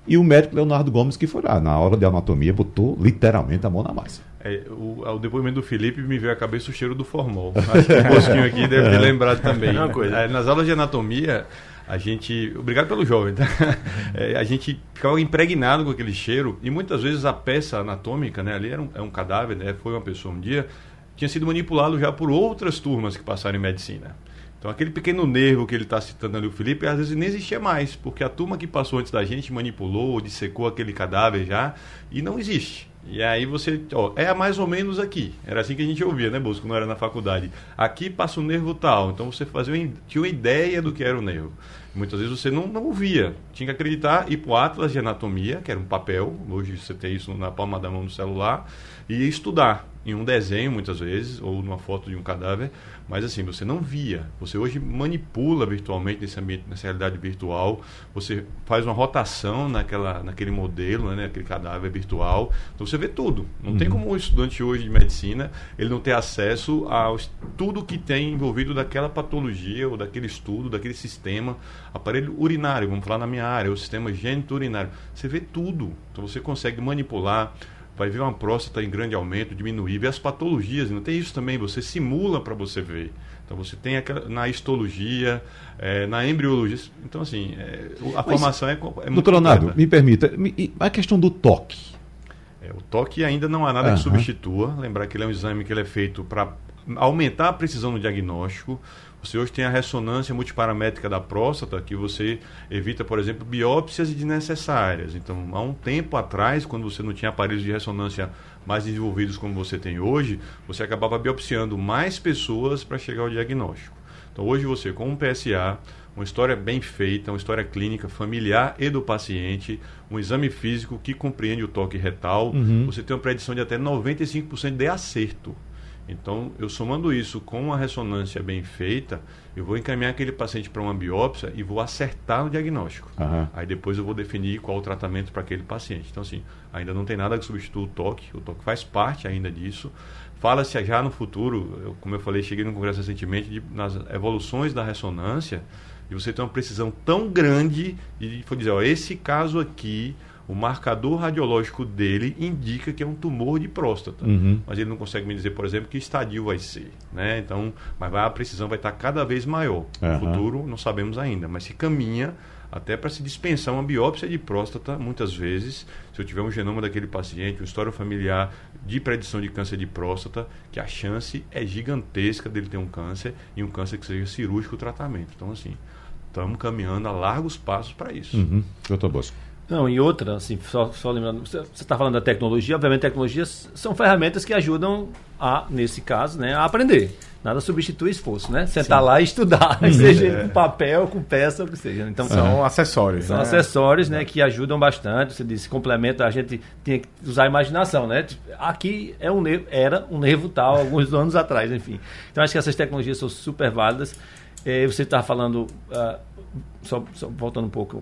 e o médico Leonardo Gomes, que foi lá, na hora de anatomia, botou literalmente a mão na massa. É, o, o, depoimento do Felipe me veio à cabeça o cheiro do formol. Acho que o Bosquinho aqui deve ter lembrado também. É, nas aulas de anatomia, a gente. Obrigado pelo jovem, tá? É, a gente ficava impregnado com aquele cheiro e muitas vezes a peça anatômica, né? Ali era um, é um cadáver, né? Foi uma pessoa um dia, tinha sido manipulado já por outras turmas que passaram em medicina. Então, aquele pequeno nervo que ele está citando ali, o Felipe, às vezes nem existia mais, porque a turma que passou antes da gente manipulou, dissecou aquele cadáver já, e não existe. E aí você, ó, é mais ou menos aqui. Era assim que a gente ouvia, né, Busco, não era na faculdade. Aqui passa o nervo tal. Então você fazia tinha uma ideia do que era o nervo. Muitas vezes você não, não ouvia. Tinha que acreditar, ir para o Atlas de Anatomia, que era um papel, hoje você tem isso na palma da mão no celular, e estudar em um desenho, muitas vezes, ou numa foto de um cadáver, mas assim, você não via. Você hoje manipula virtualmente nesse ambiente, nessa realidade virtual. Você faz uma rotação naquela, naquele modelo, né, naquele cadáver virtual. Então você vê tudo. Não uhum. tem como um estudante hoje de medicina ele não ter acesso a tudo que tem envolvido daquela patologia ou daquele estudo, daquele sistema. Aparelho urinário, vamos falar na minha área, o sistema genito-urinário. Você vê tudo. Então você consegue manipular vai ver uma próstata em grande aumento, diminuir, ver as patologias, não tem isso também, você simula para você ver. Então você tem aquela, na histologia, é, na embriologia. Então, assim, é, a Mas, formação é, é muito. Doutor Leonardo, me permita, a questão do toque. É, o toque ainda não há nada uhum. que substitua. Lembrar que ele é um exame que ele é feito para aumentar a precisão no diagnóstico. Você hoje tem a ressonância multiparamétrica da próstata, que você evita, por exemplo, biópsias desnecessárias. Então, há um tempo atrás, quando você não tinha aparelhos de ressonância mais desenvolvidos como você tem hoje, você acabava biopsiando mais pessoas para chegar ao diagnóstico. Então, hoje você, com um PSA, uma história bem feita, uma história clínica familiar e do paciente, um exame físico que compreende o toque retal, uhum. você tem uma predição de até 95% de acerto. Então, eu somando isso com uma ressonância bem feita, eu vou encaminhar aquele paciente para uma biópsia e vou acertar o diagnóstico. Uhum. Aí depois eu vou definir qual o tratamento para aquele paciente. Então, assim, ainda não tem nada que substitua o toque, o toque faz parte ainda disso. Fala-se já no futuro, eu, como eu falei, cheguei no congresso recentemente, de, nas evoluções da ressonância, e você tem uma precisão tão grande de dizer, ó, esse caso aqui o marcador radiológico dele indica que é um tumor de próstata. Uhum. Mas ele não consegue me dizer, por exemplo, que estadio vai ser. Né? Então, mas vai, a precisão vai estar cada vez maior. Uhum. No futuro, não sabemos ainda, mas se caminha até para se dispensar uma biópsia de próstata, muitas vezes, se eu tiver um genoma daquele paciente, uma história familiar de predição de câncer de próstata, que a chance é gigantesca dele ter um câncer e um câncer que seja cirúrgico o tratamento. Então, assim, estamos caminhando a largos passos para isso. Uhum. Doutor Bosco. Não, e outra, assim, só, só lembrando, você está falando da tecnologia, obviamente tecnologias são ferramentas que ajudam a, nesse caso, né, a aprender. Nada substitui esforço, né? Sentar Sim. lá e estudar, uhum. seja é. com papel, com peça, o que seja. Então, são uhum. acessórios. São né? acessórios, né, que ajudam bastante. Você disse, complementa, a gente tinha que usar a imaginação, né? Aqui é um nervo, era um nervo tal, alguns anos atrás, enfim. Então, acho que essas tecnologias são super válidas. É, você está falando, uh, só, só voltando um pouco,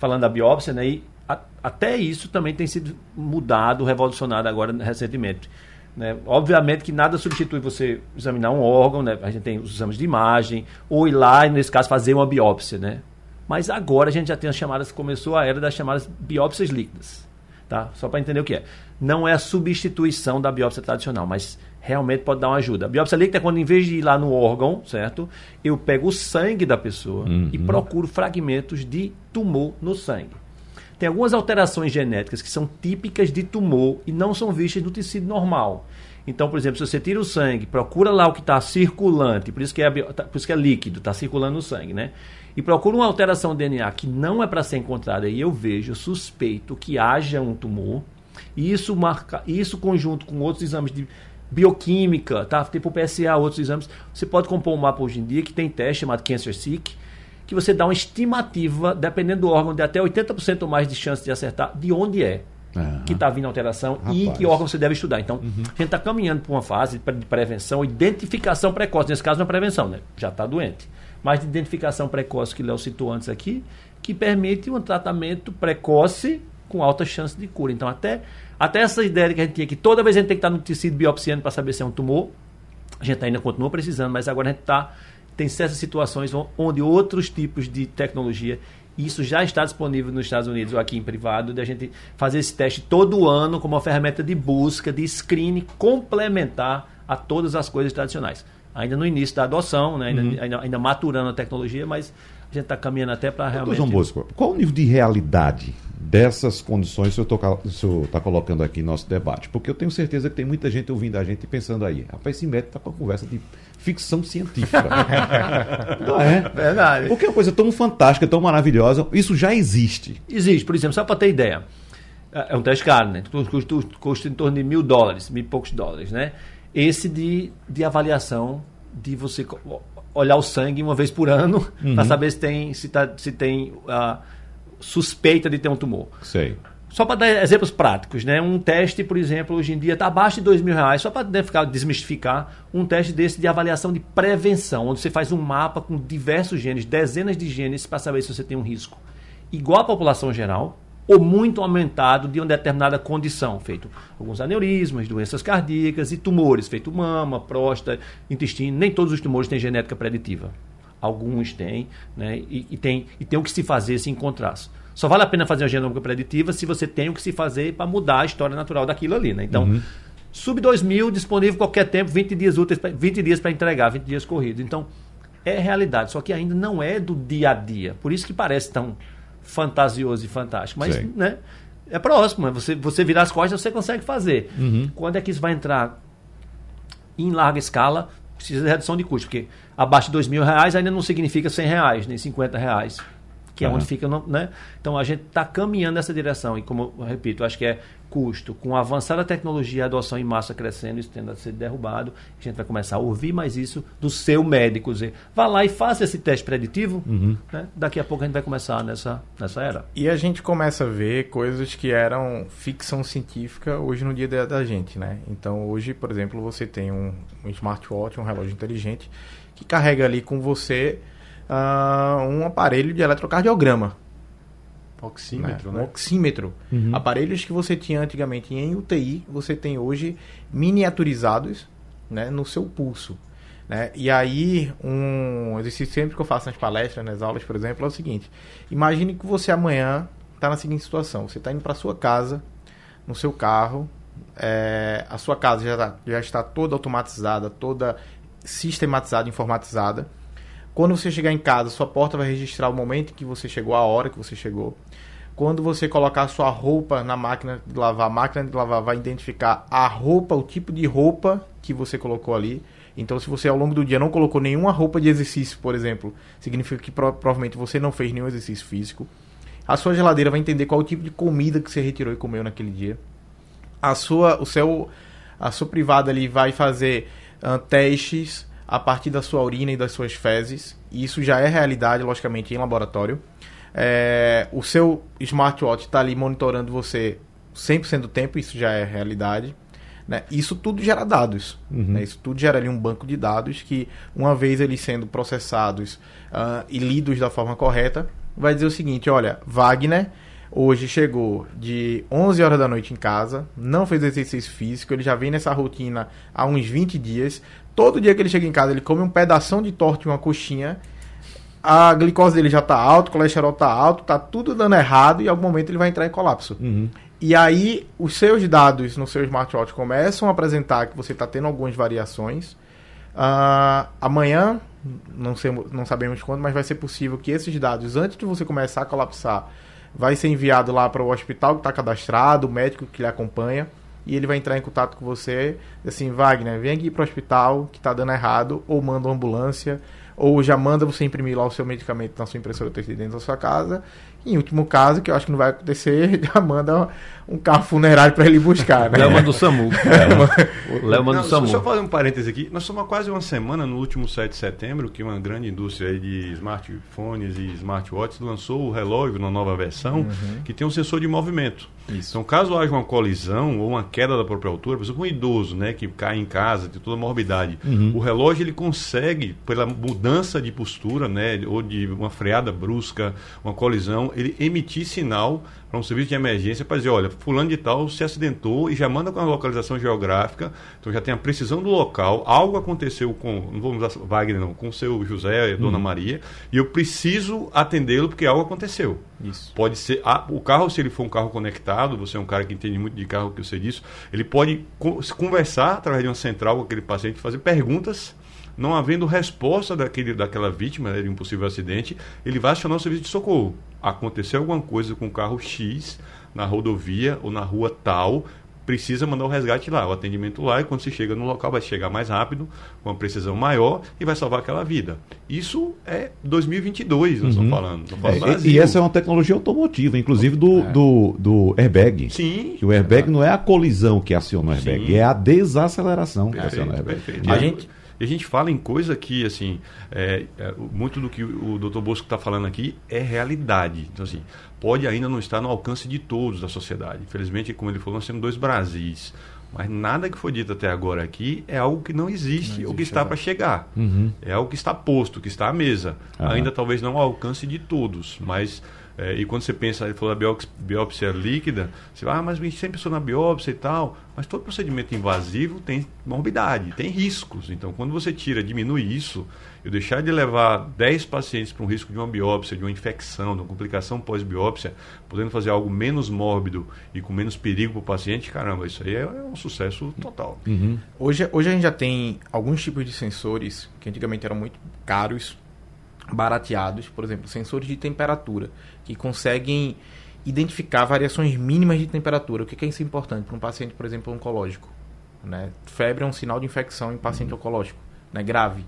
falando da biópsia, né? E a, até isso também tem sido mudado, revolucionado agora recentemente. Né? Obviamente que nada substitui você examinar um órgão, né? a gente tem os exames de imagem, ou ir lá, nesse caso, fazer uma biópsia. Né? Mas agora a gente já tem as chamadas, começou a era das chamadas biópsias líquidas. Tá? Só para entender o que é. Não é a substituição da biópsia tradicional, mas realmente pode dar uma ajuda. A biópsia líquida é quando, em vez de ir lá no órgão, certo? Eu pego o sangue da pessoa uhum. e procuro fragmentos de tumor no sangue. Tem algumas alterações genéticas que são típicas de tumor e não são vistas no tecido normal. Então, por exemplo, se você tira o sangue, procura lá o que está circulante, por isso que é, tá, por isso que é líquido, está circulando no sangue, né? E procura uma alteração DNA que não é para ser encontrada e eu vejo, suspeito que haja um tumor. E isso marca, isso conjunto com outros exames de bioquímica, tá? Tipo PSA, outros exames, você pode compor um mapa hoje em dia que tem teste chamado Cancer Seek, que você dá uma estimativa, dependendo do órgão, de até 80% ou mais de chance de acertar de onde é uhum. que está vindo a alteração Rapaz. e que órgão você deve estudar. Então, uhum. a gente está caminhando para uma fase de prevenção, identificação precoce. Nesse caso, não é prevenção, né? Já está doente. Mas de identificação precoce, que Léo citou antes aqui, que permite um tratamento precoce com alta chance de cura. Então, até, até essa ideia que a gente tinha que toda vez a gente tem que estar no tecido biopsiando para saber se é um tumor, a gente ainda continua precisando, mas agora a gente está tem certas situações onde outros tipos de tecnologia isso já está disponível nos Estados Unidos ou aqui em privado, de a gente fazer esse teste todo ano como uma ferramenta de busca, de screening complementar a todas as coisas tradicionais. Ainda no início da adoção, né? ainda, uhum. ainda, ainda maturando a tecnologia, mas a gente está caminhando até para realmente. João Bosco, qual o nível de realidade dessas condições que o senhor está colocando aqui no nosso debate? Porque eu tenho certeza que tem muita gente ouvindo a gente e pensando aí, rapaz, esse médico está com conversa de ficção científica. Não é? Verdade. Porque é uma coisa tão fantástica, tão maravilhosa, isso já existe. Existe, por exemplo, só para ter ideia. É, é um teste caro, né? Custa, custa em torno de mil dólares, mil e poucos dólares, né? Esse de, de avaliação de você olhar o sangue uma vez por ano uhum. para saber se tem, se tá, se tem a suspeita de ter um tumor. Sei. Só para dar exemplos práticos, né? Um teste, por exemplo, hoje em dia está abaixo de dois mil reais, só para desmistificar, um teste desse de avaliação de prevenção, onde você faz um mapa com diversos genes, dezenas de genes, para saber se você tem um risco igual à população geral, ou muito aumentado de uma determinada condição, feito alguns aneurismas, doenças cardíacas e tumores, feito mama, próstata, intestino. Nem todos os tumores têm genética preditiva. Alguns têm, né? E, e tem, e tem o que se fazer se encontrar. Só vale a pena fazer uma genômica preditiva se você tem o que se fazer para mudar a história natural daquilo ali, né? Então, uhum. sub 2000 disponível qualquer tempo, 20 dias úteis, 20 dias para entregar, 20 dias corridos. Então, é realidade, só que ainda não é do dia a dia. Por isso que parece tão fantasioso e fantástico. Mas, Sim. né? É próximo. É você, você virar as costas, você consegue fazer. Uhum. Quando é que isso vai entrar em larga escala? Precisa de redução de custo, porque abaixo de dois mil reais ainda não significa 100 reais, nem 50 reais que é onde fica, né? Então a gente está caminhando nessa direção e como eu repito, acho que é custo, com a avançada tecnologia, a adoção em massa crescendo, isso tendo a ser derrubado, a gente vai começar a ouvir mais isso do seu médico, dizer, vá lá e faça esse teste preditivo, uhum. né? daqui a pouco a gente vai começar nessa, nessa era. E a gente começa a ver coisas que eram ficção científica hoje no dia da, da gente, né? Então hoje, por exemplo, você tem um, um smartwatch, um relógio inteligente, que carrega ali com você uh, um aparelho de eletrocardiograma. Oxímetro, né? né? Um oxímetro. Uhum. Aparelhos que você tinha antigamente em UTI, você tem hoje miniaturizados né, no seu pulso. Né? E aí, um exercício sempre que eu faço nas palestras, nas aulas, por exemplo, é o seguinte: imagine que você amanhã está na seguinte situação: você está indo para sua casa, no seu carro, é, a sua casa já, tá, já está toda automatizada, toda sistematizada, informatizada. Quando você chegar em casa, sua porta vai registrar o momento que você chegou, a hora que você chegou. Quando você colocar sua roupa na máquina de lavar, a máquina de lavar vai identificar a roupa, o tipo de roupa que você colocou ali. Então, se você ao longo do dia não colocou nenhuma roupa de exercício, por exemplo, significa que pro provavelmente você não fez nenhum exercício físico. A sua geladeira vai entender qual o tipo de comida que você retirou e comeu naquele dia. A sua, o seu, a sua privada ali vai fazer uh, testes a partir da sua urina e das suas fezes. E isso já é realidade, logicamente, em laboratório. É, o seu smartwatch está ali monitorando você 100% do tempo, isso já é realidade. Né? Isso tudo gera dados. Uhum. Né? Isso tudo gera ali um banco de dados que, uma vez eles sendo processados uh, e lidos da forma correta, vai dizer o seguinte: olha, Wagner hoje chegou de 11 horas da noite em casa, não fez exercício físico, ele já vem nessa rotina há uns 20 dias. Todo dia que ele chega em casa, ele come um pedaço de torta e uma coxinha. A glicose dele já está alto, o colesterol está alto, está tudo dando errado e em algum momento ele vai entrar em colapso. Uhum. E aí, os seus dados no seu smartwatch começam a apresentar que você está tendo algumas variações. Uh, amanhã, não, sei, não sabemos quando, mas vai ser possível que esses dados, antes de você começar a colapsar, vai ser enviado lá para o hospital que está cadastrado, o médico que lhe acompanha, e ele vai entrar em contato com você, assim, Wagner, vem aqui para o hospital que está dando errado, ou manda uma ambulância, ou já manda você imprimir lá o seu medicamento na sua impressora 3D dentro da sua casa, em último caso, que eu acho que não vai acontecer, já manda um carro funerário para ele buscar. Né? Léo manda o SAMU. É. Léo manda o SAMU. Só fazer um parêntese aqui. Nós somos há quase uma semana, no último 7 de setembro, que uma grande indústria de smartphones e smartwatches lançou o relógio na nova versão, uhum. que tem um sensor de movimento. Isso. Então, caso haja uma colisão ou uma queda da própria altura, por exemplo, um idoso né, que cai em casa, tem toda a morbidade, uhum. o relógio ele consegue, pela mudança de postura, né, ou de uma freada brusca, uma colisão, ele emitir sinal para um serviço de emergência para dizer, olha, fulano de tal se acidentou e já manda com a localização geográfica, então já tem a precisão do local, algo aconteceu com, não vamos usar Wagner não, com o seu José, Dona uhum. Maria, e eu preciso atendê-lo porque algo aconteceu. Isso. Pode ser, ah, o carro, se ele for um carro conectado, você é um cara que entende muito de carro, que eu sei disso, ele pode conversar através de uma central com aquele paciente, fazer perguntas não havendo resposta daquele, daquela vítima né, de um possível acidente, ele vai acionar o serviço de socorro. Aconteceu alguma coisa com o carro X na rodovia ou na rua tal, precisa mandar o resgate lá, o atendimento lá, e quando se chega no local vai chegar mais rápido, com uma precisão maior e vai salvar aquela vida. Isso é 2022, nós uhum. estamos falando. É, e, essa é uma tecnologia automotiva, inclusive do, é. do, do airbag. Sim. Que o airbag não é a colisão que aciona o airbag, Sim. é a desaceleração perfeito, que aciona o airbag. Perfeito. A gente e a gente fala em coisa que, assim, é, é, muito do que o Dr. Bosco está falando aqui é realidade. Então, assim, pode ainda não estar no alcance de todos da sociedade. Infelizmente, como ele falou, nós temos dois Brasis. Mas nada que foi dito até agora aqui é algo que não existe, não existe ou que está para chegar. Uhum. É algo que está posto, que está à mesa. Uhum. Ainda talvez não ao alcance de todos, mas é, e quando você pensa, ele falou da biópsia, biópsia líquida, você fala, ah, mas a gente sempre pensou na biópsia e tal. Mas todo procedimento invasivo tem morbidade, tem riscos. Então, quando você tira, diminui isso, eu deixar de levar 10 pacientes para um risco de uma biópsia, de uma infecção, de uma complicação pós-biópsia, podendo fazer algo menos mórbido e com menos perigo para o paciente, caramba, isso aí é, é um sucesso total. Uhum. Hoje, hoje a gente já tem alguns tipos de sensores que antigamente eram muito caros, barateados, por exemplo, sensores de temperatura, que conseguem identificar variações mínimas de temperatura. O que é isso importante para um paciente, por exemplo, oncológico? Né? Febre é um sinal de infecção em paciente uhum. oncológico, né? grave.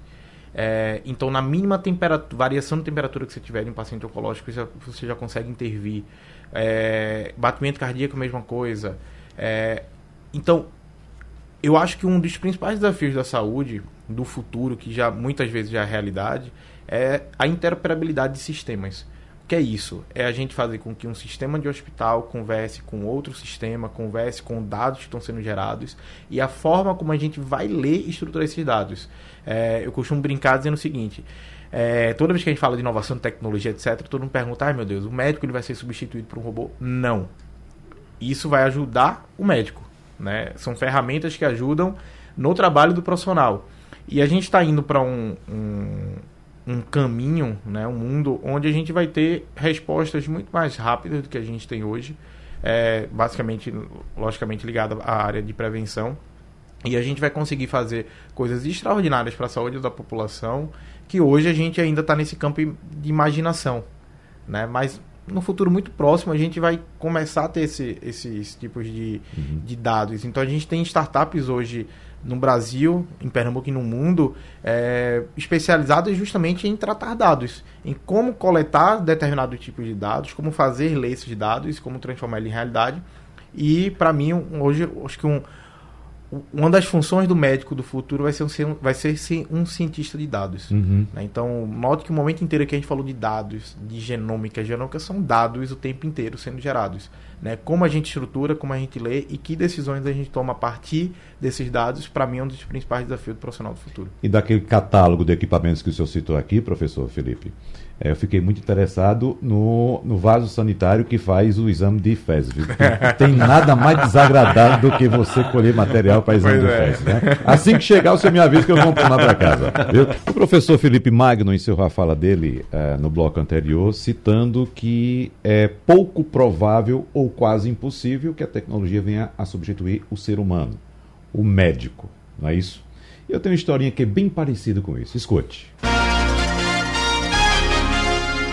É, então, na mínima temperatura, variação de temperatura que você tiver em um paciente oncológico, você já, você já consegue intervir. É, batimento cardíaco, mesma coisa. É, então, eu acho que um dos principais desafios da saúde do futuro, que já muitas vezes já é realidade, é a interoperabilidade de sistemas. Que é isso? É a gente fazer com que um sistema de hospital converse com outro sistema, converse com dados que estão sendo gerados e a forma como a gente vai ler e estruturar esses dados. É, eu costumo brincar dizendo o seguinte: é, toda vez que a gente fala de inovação, tecnologia, etc., todo mundo pergunta: ai meu Deus, o médico ele vai ser substituído por um robô? Não. Isso vai ajudar o médico. Né? São ferramentas que ajudam no trabalho do profissional. E a gente está indo para um, um, um caminho, né, um mundo onde a gente vai ter respostas muito mais rápidas do que a gente tem hoje, é, basicamente, logicamente ligada à área de prevenção. E a gente vai conseguir fazer coisas extraordinárias para a saúde da população, que hoje a gente ainda está nesse campo de imaginação. Né? Mas no futuro muito próximo a gente vai começar a ter esse, esses tipos de, uhum. de dados. Então a gente tem startups hoje no Brasil, em Pernambuco e no mundo, é, especializadas justamente em tratar dados, em como coletar determinado tipo de dados, como fazer ler esses dados, como transformar ele em realidade. E para mim hoje acho que um, uma das funções do médico do futuro vai ser, um, vai ser um cientista de dados. Uhum. Né? Então, note que o momento inteiro que a gente falou de dados, de genômica, genômica são dados o tempo inteiro sendo gerados. Né? Como a gente estrutura, como a gente lê e que decisões a gente toma a partir desses dados, para mim é um dos principais desafios do profissional do futuro. E daquele catálogo de equipamentos que o senhor citou aqui, professor Felipe, eu fiquei muito interessado no, no vaso sanitário que faz o exame de fezes. Viu? Tem nada mais desagradável do que você colher material para exame pois de é. fezes. Né? Assim que chegar, você me avisa que eu vou lá para casa. Viu? O professor Felipe Magno encerrou a fala dele é, no bloco anterior, citando que é pouco provável ou quase impossível que a tecnologia venha a substituir o ser humano, o médico, não é isso? Eu tenho uma historinha que é bem parecida com isso. Escute.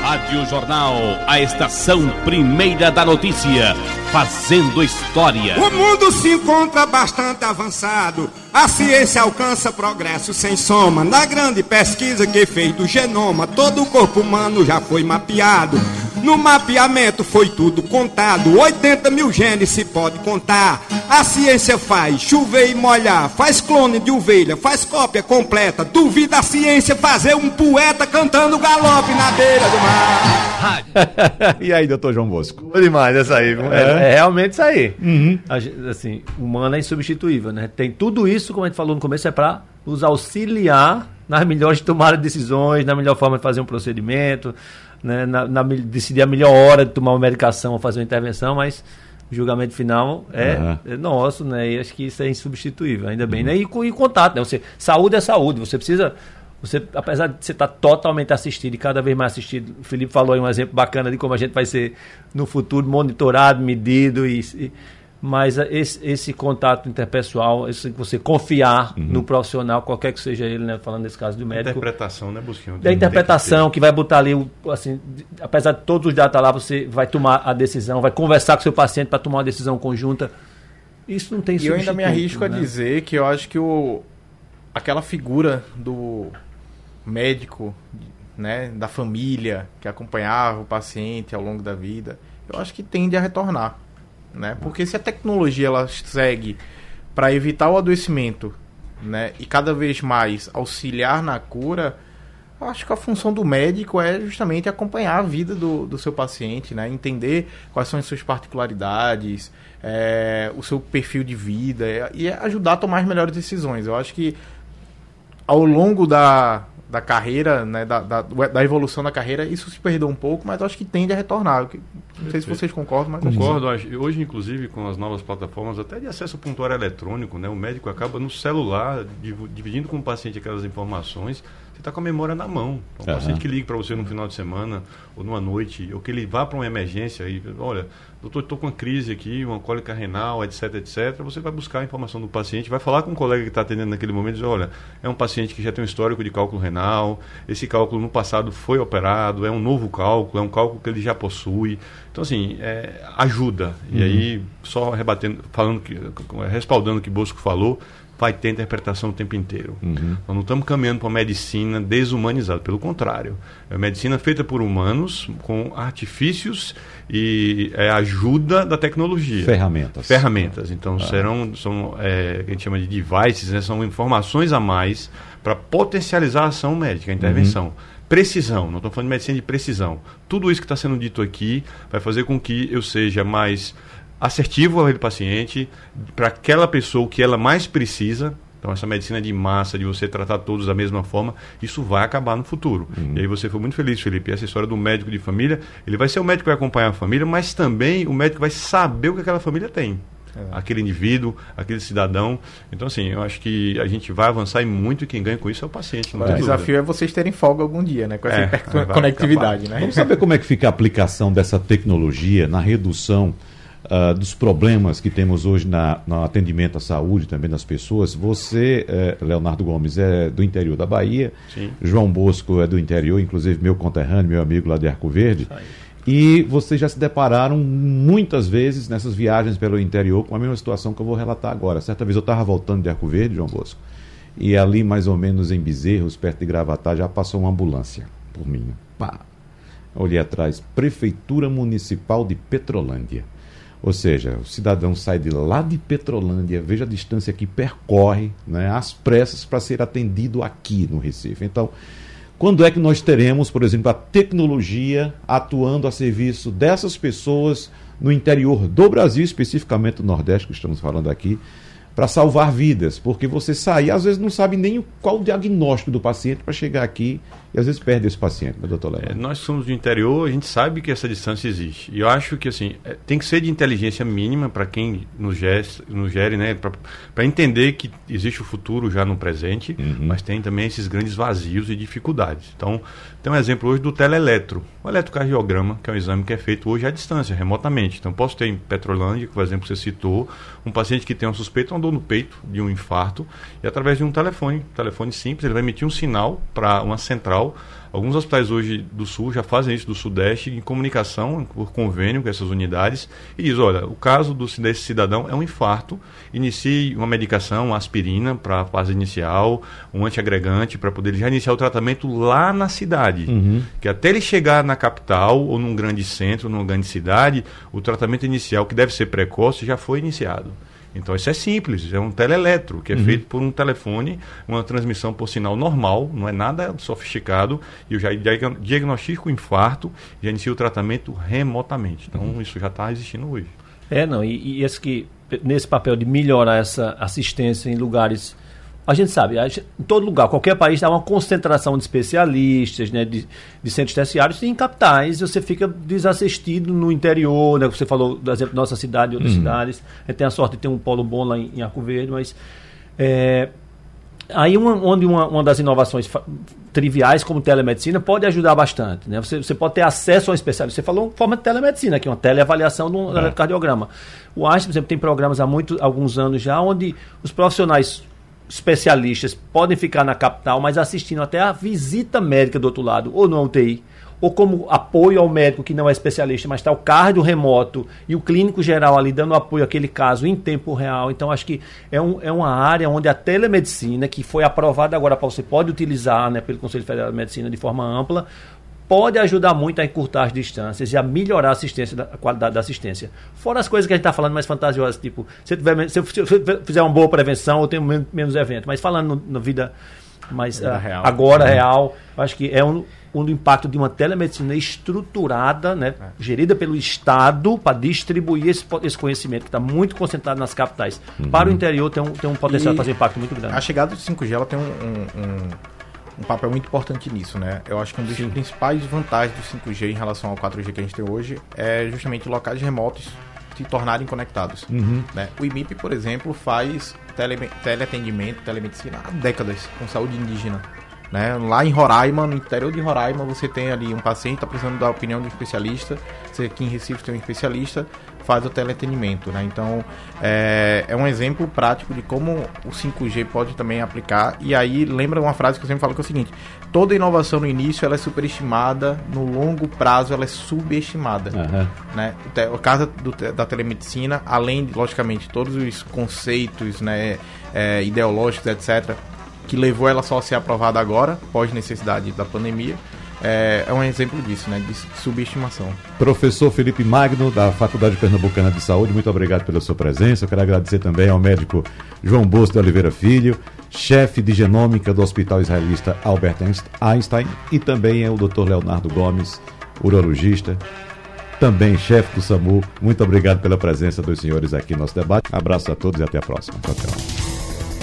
Rádio Jornal, a estação primeira da notícia, fazendo história. O mundo se encontra bastante avançado. A ciência alcança progresso sem soma. Na grande pesquisa que fez do genoma, todo o corpo humano já foi mapeado. No mapeamento foi tudo contado. 80 mil genes se pode contar. A ciência faz chover e molhar. Faz clone de ovelha, faz cópia completa. Duvida a ciência fazer um poeta cantando galope na beira do mar. e aí, doutor João Bosco? Foi demais essa aí. É, é realmente isso aí. Uhum. Assim, humano é insubstituível, né? Tem tudo isso, como a gente falou no começo, é para nos auxiliar nas melhores tomadas de decisões, na melhor forma de fazer um procedimento né, na, na, decidir a melhor hora de tomar uma medicação ou fazer uma intervenção, mas o julgamento final é, uhum. é, nosso, né? E acho que isso é insubstituível, ainda bem. Uhum. Né? E, e contato, né? Você, saúde é saúde, você precisa. Você, apesar de você estar totalmente assistido e cada vez mais assistido, o Felipe falou aí um exemplo bacana de como a gente vai ser no futuro monitorado, medido e, e mas esse, esse, contato interpessoal, esse você confiar uhum. no profissional, qualquer que seja ele, né, falando nesse caso do médico. Interpretação, né, Busquinho? Da interpretação que, que, vai botar ali, assim, apesar de todos os dados lá, você vai tomar a decisão, vai conversar com o seu paciente para tomar uma decisão conjunta. Isso não tem E eu ainda me arrisco né? a dizer que eu acho que o, aquela figura do médico, né, da família que acompanhava o paciente ao longo da vida, eu acho que tende a retornar né? Porque se a tecnologia ela segue para evitar o adoecimento, né, e cada vez mais auxiliar na cura, acho que a função do médico é justamente acompanhar a vida do, do seu paciente, né? entender quais são as suas particularidades, é, o seu perfil de vida e ajudar a tomar as melhores decisões. Eu acho que ao longo da, da carreira, né, da, da, da, evolução da carreira, isso se perdeu um pouco, mas acho que tende a retornar. Não sei se vocês concordam, mas... Concordo. Hoje, inclusive, com as novas plataformas, até de acesso pontuário eletrônico, né, o médico acaba no celular, dividindo com o paciente aquelas informações, você está com a memória na mão. Então, um uhum. paciente que liga para você no final de semana ou numa noite, ou que ele vá para uma emergência e, olha, doutor, estou com uma crise aqui, uma cólica renal, etc, etc. Você vai buscar a informação do paciente, vai falar com um colega que está atendendo naquele momento e dizer, olha, é um paciente que já tem um histórico de cálculo renal, esse cálculo no passado foi operado, é um novo cálculo, é um cálculo que ele já possui. Então, assim, é, ajuda. Uhum. E aí, só rebatendo, falando que, respaldando o que Bosco falou, vai ter interpretação o tempo inteiro. Uhum. Nós não estamos caminhando para uma medicina desumanizada, pelo contrário. É uma medicina feita por humanos, com artifícios e é, ajuda da tecnologia. Ferramentas. Ferramentas. Então, ah. serão, são, é, que a gente chama de devices, né? são informações a mais para potencializar a ação médica, a intervenção. Uhum. Precisão, não estou falando de medicina de precisão. Tudo isso que está sendo dito aqui vai fazer com que eu seja mais assertivo ao paciente, para aquela pessoa que ela mais precisa. Então, essa medicina de massa, de você tratar todos da mesma forma, isso vai acabar no futuro. Uhum. E aí você foi muito feliz, Felipe. Essa história do médico de família, ele vai ser o médico que vai acompanhar a família, mas também o médico vai saber o que aquela família tem. É. Aquele indivíduo, aquele cidadão. Então, assim, eu acho que a gente vai avançar e muito e quem ganha com isso é o paciente. o desafio é vocês terem folga algum dia, né? Com essa é, conectividade, né? Vamos saber como é que fica a aplicação dessa tecnologia na redução uh, dos problemas que temos hoje na, no atendimento à saúde também das pessoas. Você, eh, Leonardo Gomes, é do interior da Bahia, Sim. João Bosco é do interior, inclusive meu conterrâneo, meu amigo lá de Arco Verde. E vocês já se depararam muitas vezes nessas viagens pelo interior com a mesma situação que eu vou relatar agora. Certa vez eu estava voltando de Arco Verde, João Bosco, e ali mais ou menos em Bezerros, perto de Gravatar, já passou uma ambulância por mim. Pá. Olhei atrás, Prefeitura Municipal de Petrolândia. Ou seja, o cidadão sai de lá de Petrolândia, veja a distância que percorre, né, às pressas para ser atendido aqui no Recife. Então, quando é que nós teremos, por exemplo, a tecnologia atuando a serviço dessas pessoas no interior do Brasil, especificamente do Nordeste, que estamos falando aqui, para salvar vidas, porque você sai, às vezes não sabe nem qual o diagnóstico do paciente para chegar aqui e às vezes perde esse paciente, né, doutor Léo? É, nós somos do interior, a gente sabe que essa distância existe. E eu acho que assim, é, tem que ser de inteligência mínima para quem nos gere, nos gere né, para entender que existe o futuro já no presente, uhum. mas tem também esses grandes vazios e dificuldades. Então, tem um exemplo hoje do teleeletro, o eletrocardiograma, que é um exame que é feito hoje à distância, remotamente. Então, posso ter em Petrolândia, que por exemplo você citou, um paciente que tem uma suspeita, uma dor no peito de um infarto, e através de um telefone, telefone simples, ele vai emitir um sinal para uma central Alguns hospitais hoje do Sul já fazem isso do Sudeste em comunicação por convênio com essas unidades e diz, olha, o caso do, desse cidadão é um infarto, inicie uma medicação, uma aspirina para a fase inicial, um antiagregante para poder já iniciar o tratamento lá na cidade. Uhum. Que até ele chegar na capital ou num grande centro, numa grande cidade, o tratamento inicial, que deve ser precoce, já foi iniciado. Então isso é simples, é um teleeletro, que é uhum. feito por um telefone, uma transmissão por sinal normal, não é nada sofisticado, e eu já diagnostico o infarto, já inicio o tratamento remotamente. Então uhum. isso já está existindo hoje. É, não, e, e esse que, nesse papel de melhorar essa assistência em lugares a gente sabe, a gente, em todo lugar, qualquer país há uma concentração de especialistas, né, de, de centros terciários, e em capitais você fica desassistido no interior, né, você falou, do exemplo nossa cidade e outras uhum. cidades, a gente tem a sorte de ter um polo bom lá em, em Arco Verde, mas é, aí uma, onde uma, uma das inovações triviais como telemedicina pode ajudar bastante. Né? Você, você pode ter acesso a um especialista. Você falou forma de telemedicina, que é uma teleavaliação de um é. eletrocardiograma. O Einstein, por exemplo, tem programas há muito, alguns anos já, onde os profissionais especialistas podem ficar na capital, mas assistindo até a visita médica do outro lado, ou no UTI, ou como apoio ao médico que não é especialista, mas está o cardio remoto e o clínico geral ali dando apoio àquele caso em tempo real. Então, acho que é, um, é uma área onde a telemedicina, que foi aprovada agora para você pode utilizar né, pelo Conselho Federal de Medicina de forma ampla, pode ajudar muito a encurtar as distâncias e a melhorar a assistência, a qualidade da assistência. Fora as coisas que a gente está falando mais fantasiosas, tipo, se, tiver, se eu fizer uma boa prevenção, eu tenho menos, evento. Mas falando na vida mais uh, real. agora é. real, acho que é um, um impacto de uma telemedicina estruturada, né, é. gerida pelo Estado para distribuir esse, esse conhecimento que está muito concentrado nas capitais. Uhum. Para o interior tem um, tem um potencial de fazer um impacto muito grande. A chegada do 5G ela tem um, um um papel muito importante nisso, né? Eu acho que um dos Sim. principais vantagens do 5G em relação ao 4G que a gente tem hoje é justamente locais remotos se tornarem conectados. Uhum. Né? O IMIP, por exemplo, faz tele, teleatendimento, telemedicina há décadas com saúde indígena. Né? Lá em Roraima, no interior de Roraima, você tem ali um paciente está precisando da opinião de um especialista. Você aqui em Recife tem um especialista faz o teleatendimento, né? Então é, é um exemplo prático de como o 5G pode também aplicar. E aí lembra uma frase que eu sempre falo que é o seguinte: toda inovação no início ela é superestimada, no longo prazo ela é subestimada, uhum. né? O caso do, da telemedicina, além de logicamente todos os conceitos, né, é, ideológicos, etc que levou ela só a ser aprovada agora, pós necessidade da pandemia, é, é, um exemplo disso, né? De subestimação. Professor Felipe Magno, da Faculdade Pernambucana de Saúde, muito obrigado pela sua presença. Eu quero agradecer também ao médico João Bosco de Oliveira Filho, chefe de genômica do Hospital Israelista Albert Einstein, e também é o Dr. Leonardo Gomes, urologista, também chefe do SAMU. Muito obrigado pela presença dos senhores aqui no nosso debate. Abraço a todos e até a próxima. Tchau, tchau.